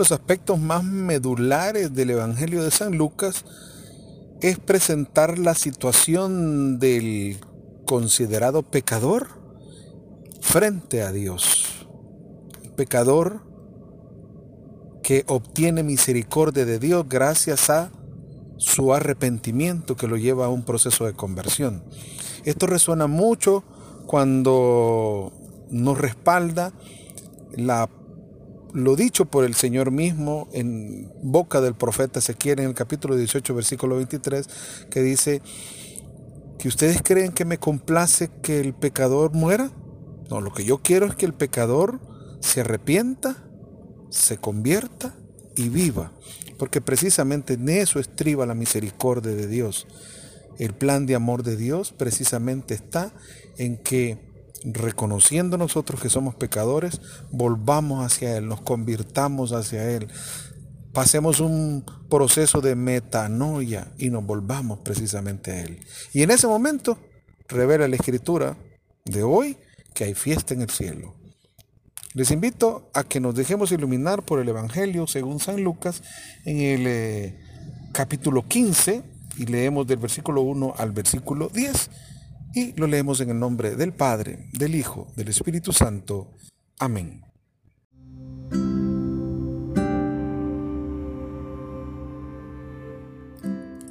Los aspectos más medulares del Evangelio de San Lucas es presentar la situación del considerado pecador frente a Dios. Pecador que obtiene misericordia de Dios gracias a su arrepentimiento que lo lleva a un proceso de conversión. Esto resuena mucho cuando nos respalda la, lo dicho por el Señor mismo en boca del profeta Ezequiel en el capítulo 18, versículo 23, que dice que ustedes creen que me complace que el pecador muera. No, lo que yo quiero es que el pecador se arrepienta, se convierta y viva, porque precisamente en eso estriba la misericordia de Dios. El plan de amor de Dios precisamente está en que reconociendo nosotros que somos pecadores, volvamos hacia Él, nos convirtamos hacia Él, pasemos un proceso de metanoia y nos volvamos precisamente a Él. Y en ese momento revela la escritura de hoy que hay fiesta en el cielo. Les invito a que nos dejemos iluminar por el Evangelio según San Lucas en el eh, capítulo 15 y leemos del versículo 1 al versículo 10 y lo leemos en el nombre del Padre, del Hijo, del Espíritu Santo. Amén.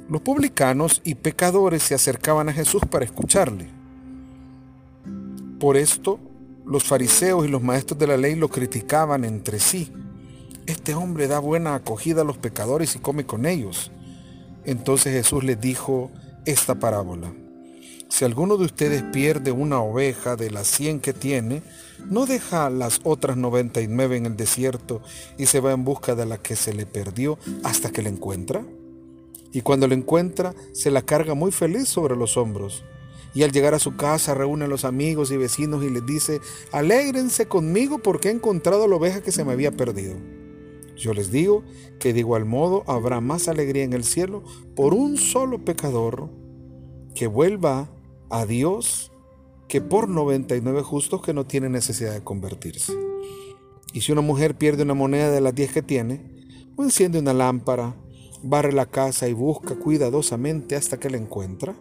Los publicanos y pecadores se acercaban a Jesús para escucharle. Por esto, los fariseos y los maestros de la ley lo criticaban entre sí. Este hombre da buena acogida a los pecadores y come con ellos. Entonces Jesús les dijo esta parábola. Si alguno de ustedes pierde una oveja de las cien que tiene, ¿no deja las otras 99 en el desierto y se va en busca de la que se le perdió hasta que la encuentra? Y cuando la encuentra, se la carga muy feliz sobre los hombros. Y al llegar a su casa reúne a los amigos y vecinos y les dice, alégrense conmigo porque he encontrado la oveja que se me había perdido. Yo les digo que de igual modo habrá más alegría en el cielo por un solo pecador que vuelva a Dios que por 99 justos que no tienen necesidad de convertirse. Y si una mujer pierde una moneda de las 10 que tiene, o enciende una lámpara, barre la casa y busca cuidadosamente hasta que la encuentra,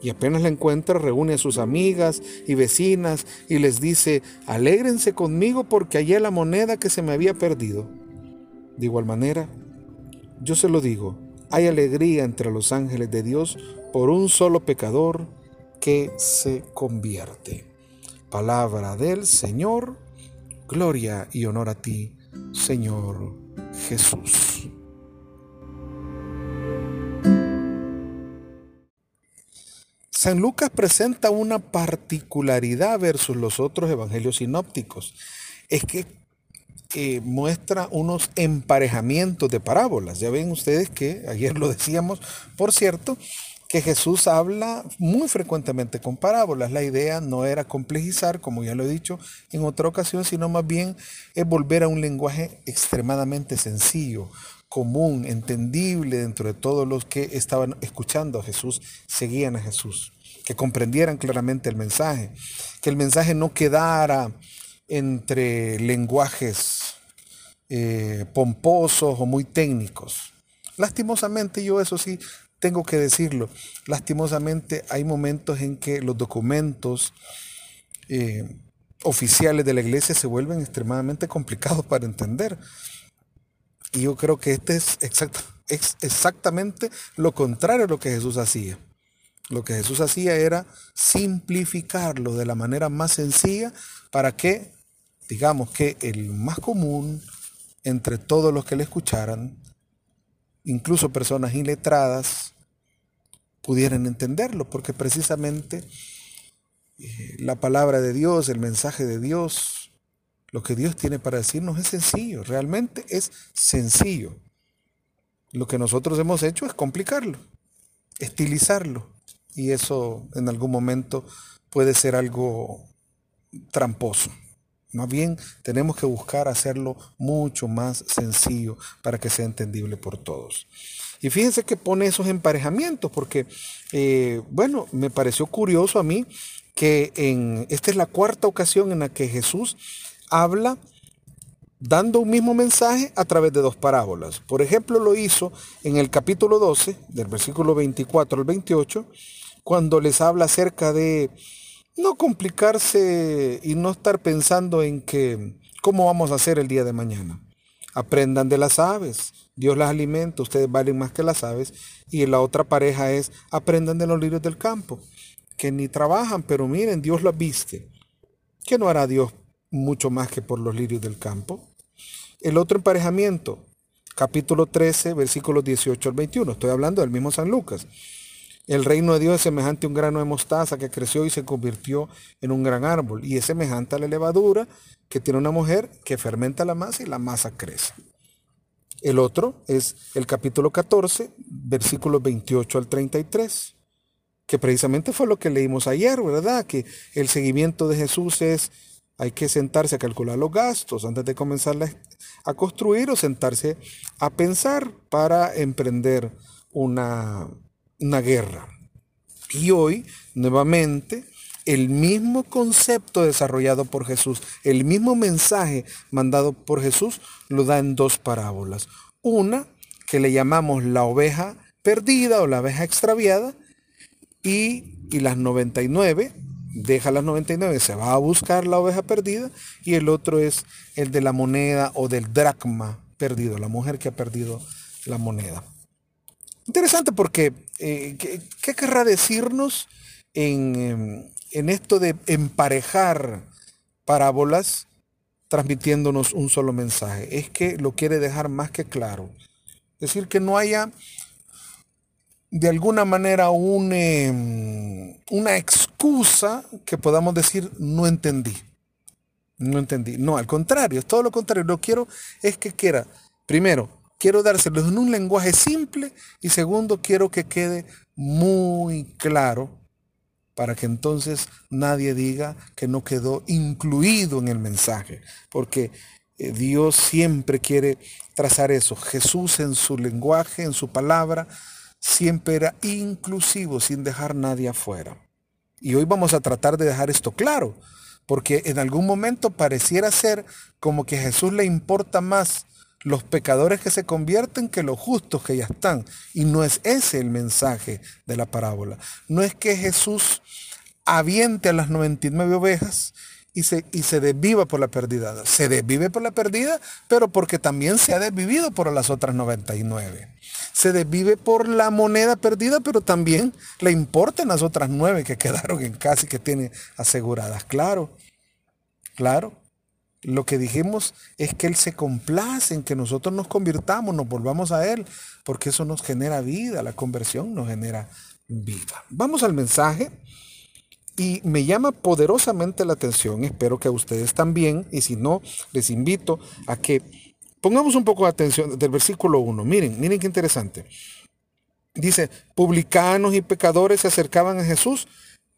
y apenas la encuentra, reúne a sus amigas y vecinas y les dice, alégrense conmigo porque hallé la moneda que se me había perdido. De igual manera, yo se lo digo, hay alegría entre los ángeles de Dios por un solo pecador que se convierte. Palabra del Señor, gloria y honor a ti, Señor Jesús. San Lucas presenta una particularidad versus los otros evangelios sinópticos. Es que eh, muestra unos emparejamientos de parábolas. Ya ven ustedes que ayer lo decíamos, por cierto, que Jesús habla muy frecuentemente con parábolas. La idea no era complejizar, como ya lo he dicho en otra ocasión, sino más bien es volver a un lenguaje extremadamente sencillo, común, entendible dentro de todos los que estaban escuchando a Jesús, seguían a Jesús, que comprendieran claramente el mensaje, que el mensaje no quedara entre lenguajes eh, pomposos o muy técnicos. Lastimosamente yo eso sí tengo que decirlo, lastimosamente hay momentos en que los documentos eh, oficiales de la iglesia se vuelven extremadamente complicados para entender. Y yo creo que este es, es exactamente lo contrario a lo que Jesús hacía. Lo que Jesús hacía era simplificarlo de la manera más sencilla para que, digamos que el más común entre todos los que le escucharan, incluso personas iletradas, pudieran entenderlo, porque precisamente eh, la palabra de Dios, el mensaje de Dios, lo que Dios tiene para decirnos es sencillo, realmente es sencillo. Lo que nosotros hemos hecho es complicarlo, estilizarlo, y eso en algún momento puede ser algo tramposo. Más bien tenemos que buscar hacerlo mucho más sencillo para que sea entendible por todos. Y fíjense que pone esos emparejamientos, porque, eh, bueno, me pareció curioso a mí que en, esta es la cuarta ocasión en la que Jesús habla dando un mismo mensaje a través de dos parábolas. Por ejemplo, lo hizo en el capítulo 12, del versículo 24 al 28, cuando les habla acerca de no complicarse y no estar pensando en que cómo vamos a hacer el día de mañana. Aprendan de las aves. Dios las alimenta, ustedes valen más que las aves. Y la otra pareja es aprendan de los lirios del campo, que ni trabajan, pero miren, Dios las viste. ¿Qué no hará Dios mucho más que por los lirios del campo? El otro emparejamiento, capítulo 13, versículos 18 al 21. Estoy hablando del mismo San Lucas. El reino de Dios es semejante a un grano de mostaza que creció y se convirtió en un gran árbol. Y es semejante a la levadura que tiene una mujer que fermenta la masa y la masa crece. El otro es el capítulo 14, versículos 28 al 33, que precisamente fue lo que leímos ayer, ¿verdad? Que el seguimiento de Jesús es hay que sentarse a calcular los gastos antes de comenzar a construir o sentarse a pensar para emprender una, una guerra. Y hoy, nuevamente, el mismo concepto desarrollado por Jesús, el mismo mensaje mandado por Jesús, lo da en dos parábolas. Una que le llamamos la oveja perdida o la oveja extraviada y, y las 99 deja las 99, se va a buscar la oveja perdida y el otro es el de la moneda o del dracma perdido, la mujer que ha perdido la moneda. Interesante porque, eh, ¿qué, querrá decirnos en, em, en esto de emparejar parábolas transmitiéndonos un solo mensaje? Es que lo quiere dejar más que claro. Decir, que no haya de alguna manera em, una excusa que podamos decir no entendí. No entendí. No, al contrario, es todo lo contrario. Lo quiero es que quiera, primero, quiero dárselos en un lenguaje simple y segundo, quiero que quede muy claro para que entonces nadie diga que no quedó incluido en el mensaje. Porque eh, Dios siempre quiere trazar eso. Jesús en su lenguaje, en su palabra, siempre era inclusivo sin dejar nadie afuera. Y hoy vamos a tratar de dejar esto claro, porque en algún momento pareciera ser como que a Jesús le importa más los pecadores que se convierten que los justos que ya están. Y no es ese el mensaje de la parábola. No es que Jesús aviente a las 99 ovejas y se, y se desviva por la perdida. Se desvive por la perdida, pero porque también se ha desvivido por las otras 99 se desvive por la moneda perdida, pero también le importan las otras nueve que quedaron en casa y que tiene aseguradas. Claro, claro. Lo que dijimos es que Él se complace en que nosotros nos convirtamos, nos volvamos a Él, porque eso nos genera vida, la conversión nos genera vida. Vamos al mensaje y me llama poderosamente la atención, espero que a ustedes también, y si no, les invito a que Pongamos un poco de atención del versículo 1. Miren, miren qué interesante. Dice, publicanos y pecadores se acercaban a Jesús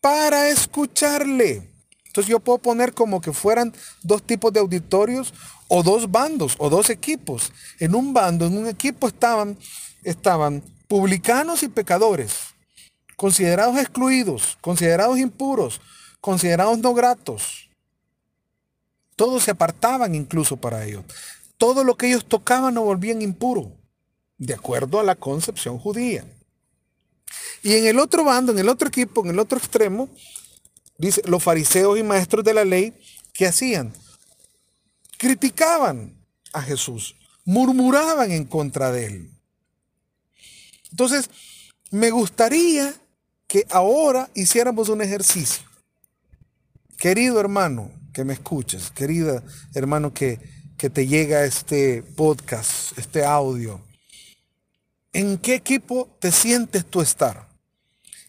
para escucharle. Entonces yo puedo poner como que fueran dos tipos de auditorios o dos bandos o dos equipos. En un bando, en un equipo estaban, estaban publicanos y pecadores, considerados excluidos, considerados impuros, considerados no gratos. Todos se apartaban incluso para ellos todo lo que ellos tocaban lo volvían impuro, de acuerdo a la concepción judía. Y en el otro bando, en el otro equipo, en el otro extremo, dice, los fariseos y maestros de la ley, ¿qué hacían? Criticaban a Jesús, murmuraban en contra de él. Entonces, me gustaría que ahora hiciéramos un ejercicio. Querido hermano que me escuches, querida hermano que que te llega este podcast, este audio, ¿en qué equipo te sientes tú estar?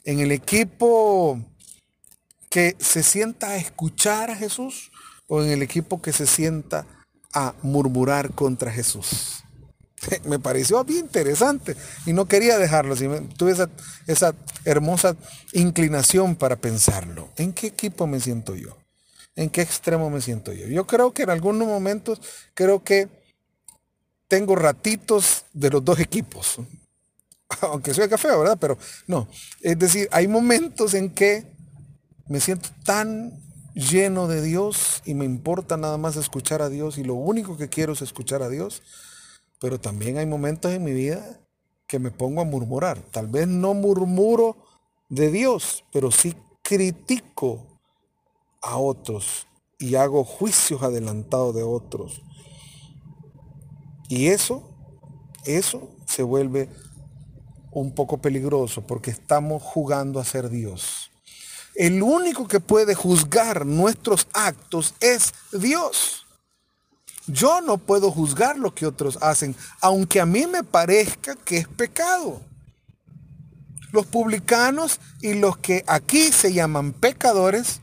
¿En el equipo que se sienta a escuchar a Jesús o en el equipo que se sienta a murmurar contra Jesús? Me pareció bien interesante y no quería dejarlo. Tuve esa, esa hermosa inclinación para pensarlo. ¿En qué equipo me siento yo? en qué extremo me siento yo. Yo creo que en algunos momentos, creo que tengo ratitos de los dos equipos. Aunque soy café, ¿verdad? Pero no. Es decir, hay momentos en que me siento tan lleno de Dios y me importa nada más escuchar a Dios y lo único que quiero es escuchar a Dios, pero también hay momentos en mi vida que me pongo a murmurar. Tal vez no murmuro de Dios, pero sí critico a otros y hago juicios adelantados de otros. Y eso, eso se vuelve un poco peligroso porque estamos jugando a ser Dios. El único que puede juzgar nuestros actos es Dios. Yo no puedo juzgar lo que otros hacen, aunque a mí me parezca que es pecado. Los publicanos y los que aquí se llaman pecadores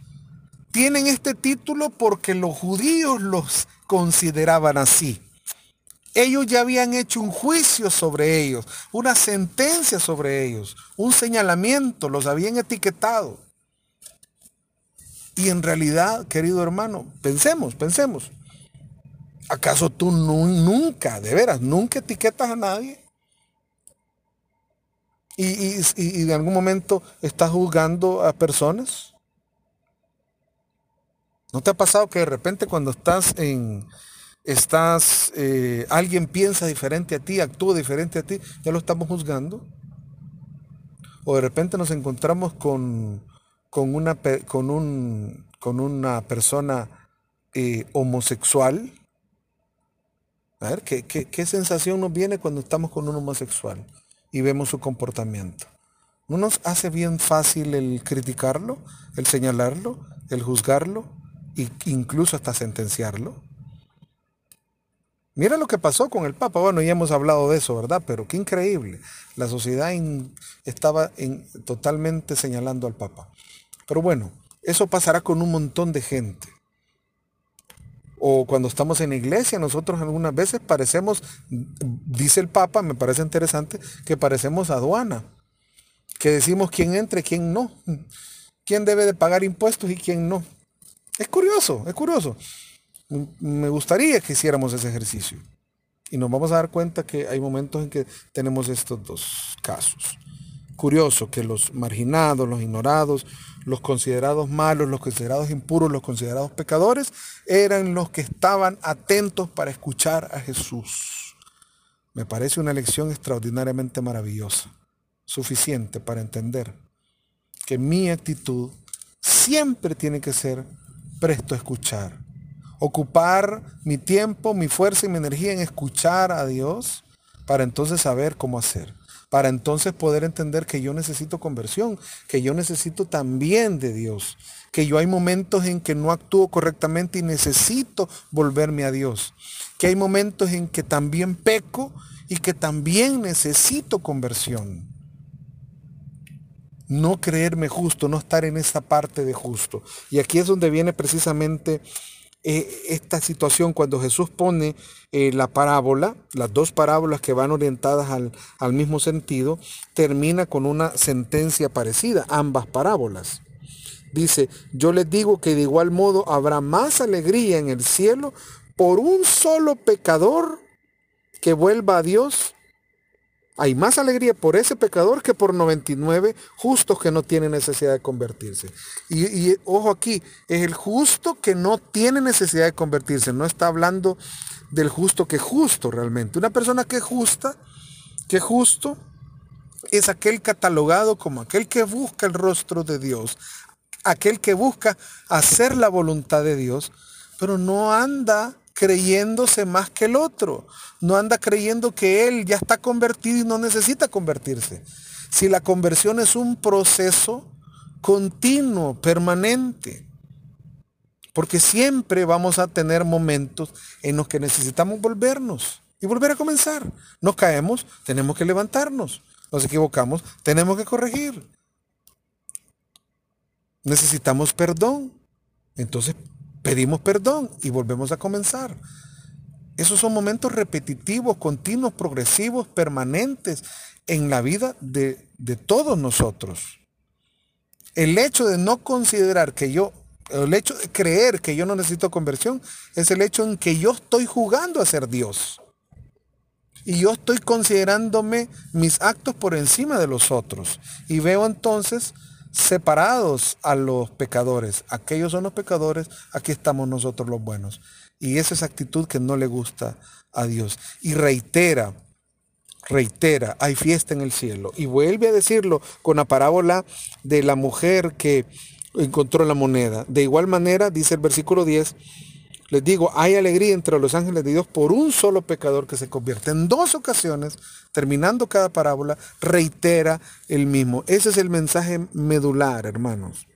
tienen este título porque los judíos los consideraban así. Ellos ya habían hecho un juicio sobre ellos, una sentencia sobre ellos, un señalamiento, los habían etiquetado. Y en realidad, querido hermano, pensemos, pensemos. ¿Acaso tú nunca, de veras, nunca etiquetas a nadie? Y, y, y, en algún momento estás juzgando a personas. ¿No te ha pasado que de repente cuando estás en, estás, eh, alguien piensa diferente a ti, actúa diferente a ti, ya lo estamos juzgando? O de repente nos encontramos con, con, una, con, un, con una persona eh, homosexual a ver, ¿qué, ¿qué, sensación nos viene cuando estamos con un homosexual y vemos su comportamiento? ¿No nos hace bien fácil el criticarlo, el señalarlo, el juzgarlo e incluso hasta sentenciarlo? Mira lo que pasó con el Papa. Bueno, ya hemos hablado de eso, ¿verdad? Pero qué increíble. La sociedad estaba totalmente señalando al Papa. Pero bueno, eso pasará con un montón de gente. O cuando estamos en iglesia, nosotros algunas veces parecemos, dice el Papa, me parece interesante, que parecemos aduana. Que decimos quién entra y quién no. Quién debe de pagar impuestos y quién no. Es curioso, es curioso. Me gustaría que hiciéramos ese ejercicio. Y nos vamos a dar cuenta que hay momentos en que tenemos estos dos casos. Curioso que los marginados, los ignorados, los considerados malos, los considerados impuros, los considerados pecadores, eran los que estaban atentos para escuchar a Jesús. Me parece una lección extraordinariamente maravillosa, suficiente para entender que mi actitud siempre tiene que ser presto a escuchar. Ocupar mi tiempo, mi fuerza y mi energía en escuchar a Dios para entonces saber cómo hacer para entonces poder entender que yo necesito conversión, que yo necesito también de Dios, que yo hay momentos en que no actúo correctamente y necesito volverme a Dios, que hay momentos en que también peco y que también necesito conversión. No creerme justo, no estar en esa parte de justo. Y aquí es donde viene precisamente eh, esta situación cuando Jesús pone eh, la parábola, las dos parábolas que van orientadas al, al mismo sentido, termina con una sentencia parecida, ambas parábolas. Dice, yo les digo que de igual modo habrá más alegría en el cielo por un solo pecador que vuelva a Dios hay más alegría por ese pecador que por 99 justos que no tienen necesidad de convertirse. Y, ojo aquí, es el justo que no tiene necesidad de convertirse. No está hablando del justo que justo realmente. Una persona que es justa, que justo, es aquel catalogado como aquel que busca el rostro de Dios, aquel que busca hacer la voluntad de Dios, pero no anda creyéndose más que el otro. No anda creyendo que él ya está convertido y no necesita convertirse. Si la conversión es un proceso continuo, permanente. Porque siempre vamos a tener momentos en los que necesitamos volvernos y volver a comenzar. Nos caemos, tenemos que levantarnos. Nos equivocamos, tenemos que corregir. Necesitamos perdón. Entonces pedimos perdón y volvemos a comenzar. Esos son momentos repetitivos, continuos, progresivos, permanentes en la vida de, de todos nosotros. El hecho de no considerar que yo, el hecho de creer que yo no necesito conversión, es el hecho en que yo estoy jugando a ser Dios. Y yo estoy considerándome mis actos por encima de los otros. Y veo entonces separados a los pecadores. Aquellos son los pecadores, aquí estamos nosotros los buenos. Y esa es actitud que no le gusta a Dios. Y reitera, reitera, hay fiesta en el cielo. Y vuelve a decirlo con la parábola de la mujer que encontró la moneda. De igual manera, dice el versículo 10, les digo, hay alegría entre los ángeles de Dios por un solo pecador que se convierte. En dos ocasiones, terminando cada parábola, reitera el mismo. Ese es el mensaje medular, hermanos.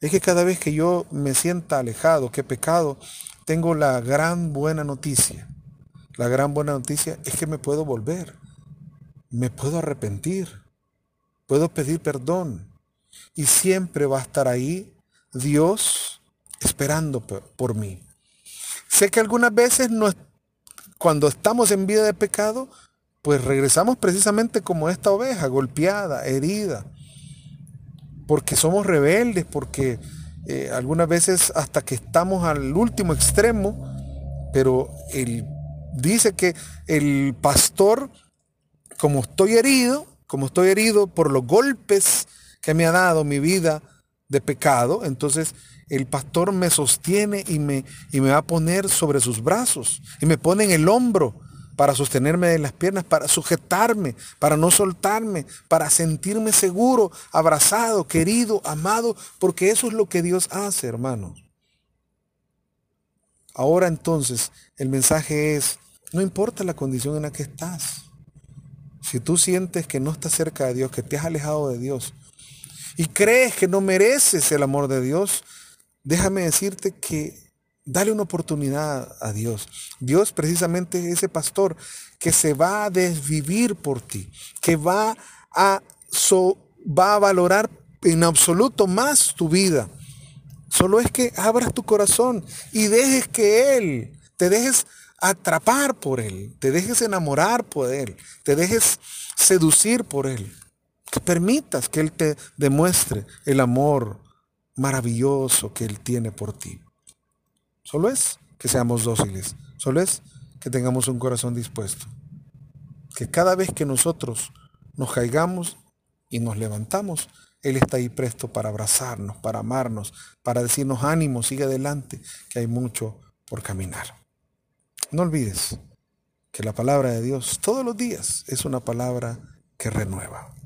Es que cada vez que yo me sienta alejado, que pecado, tengo la gran buena noticia. La gran buena noticia es que me puedo volver. Me puedo arrepentir. Puedo pedir perdón. Y siempre va a estar ahí Dios esperando por mí. Sé que algunas veces no, cuando estamos en vida de pecado, pues regresamos precisamente como esta oveja, golpeada, herida, porque somos rebeldes, porque eh, algunas veces hasta que estamos al último extremo, pero él dice que el pastor, como estoy herido, como estoy herido por los golpes que me ha dado mi vida de pecado, entonces el pastor me sostiene y me, y me va a poner sobre sus brazos y me pone en el hombro para sostenerme de las piernas, para sujetarme, para no soltarme, para sentirme seguro, abrazado, querido, amado, porque eso es lo que Dios hace, hermano. Ahora entonces el mensaje es, no importa la condición en la que estás. Si tú sientes que no estás cerca de Dios, que te has alejado de Dios y crees que no mereces el amor de Dios, déjame decirte que dale una oportunidad a Dios. Dios precisamente es ese pastor que se va a desvivir por ti, que va a, va a valorar en absoluto más tu vida. Solo es que abras tu corazón y dejes que Él, te dejes atrapar por Él, te dejes enamorar por Él, te dejes seducir por Él. Que permitas que Él te demuestre el amor, maravilloso que Él tiene por ti. Solo es que seamos dóciles, solo es que tengamos un corazón dispuesto. Que cada vez que nosotros nos caigamos y nos levantamos, Él está ahí presto para abrazarnos, para amarnos, para decirnos ánimo, sigue adelante, que hay mucho por caminar. No olvides que la palabra de Dios todos los días es una palabra que renueva.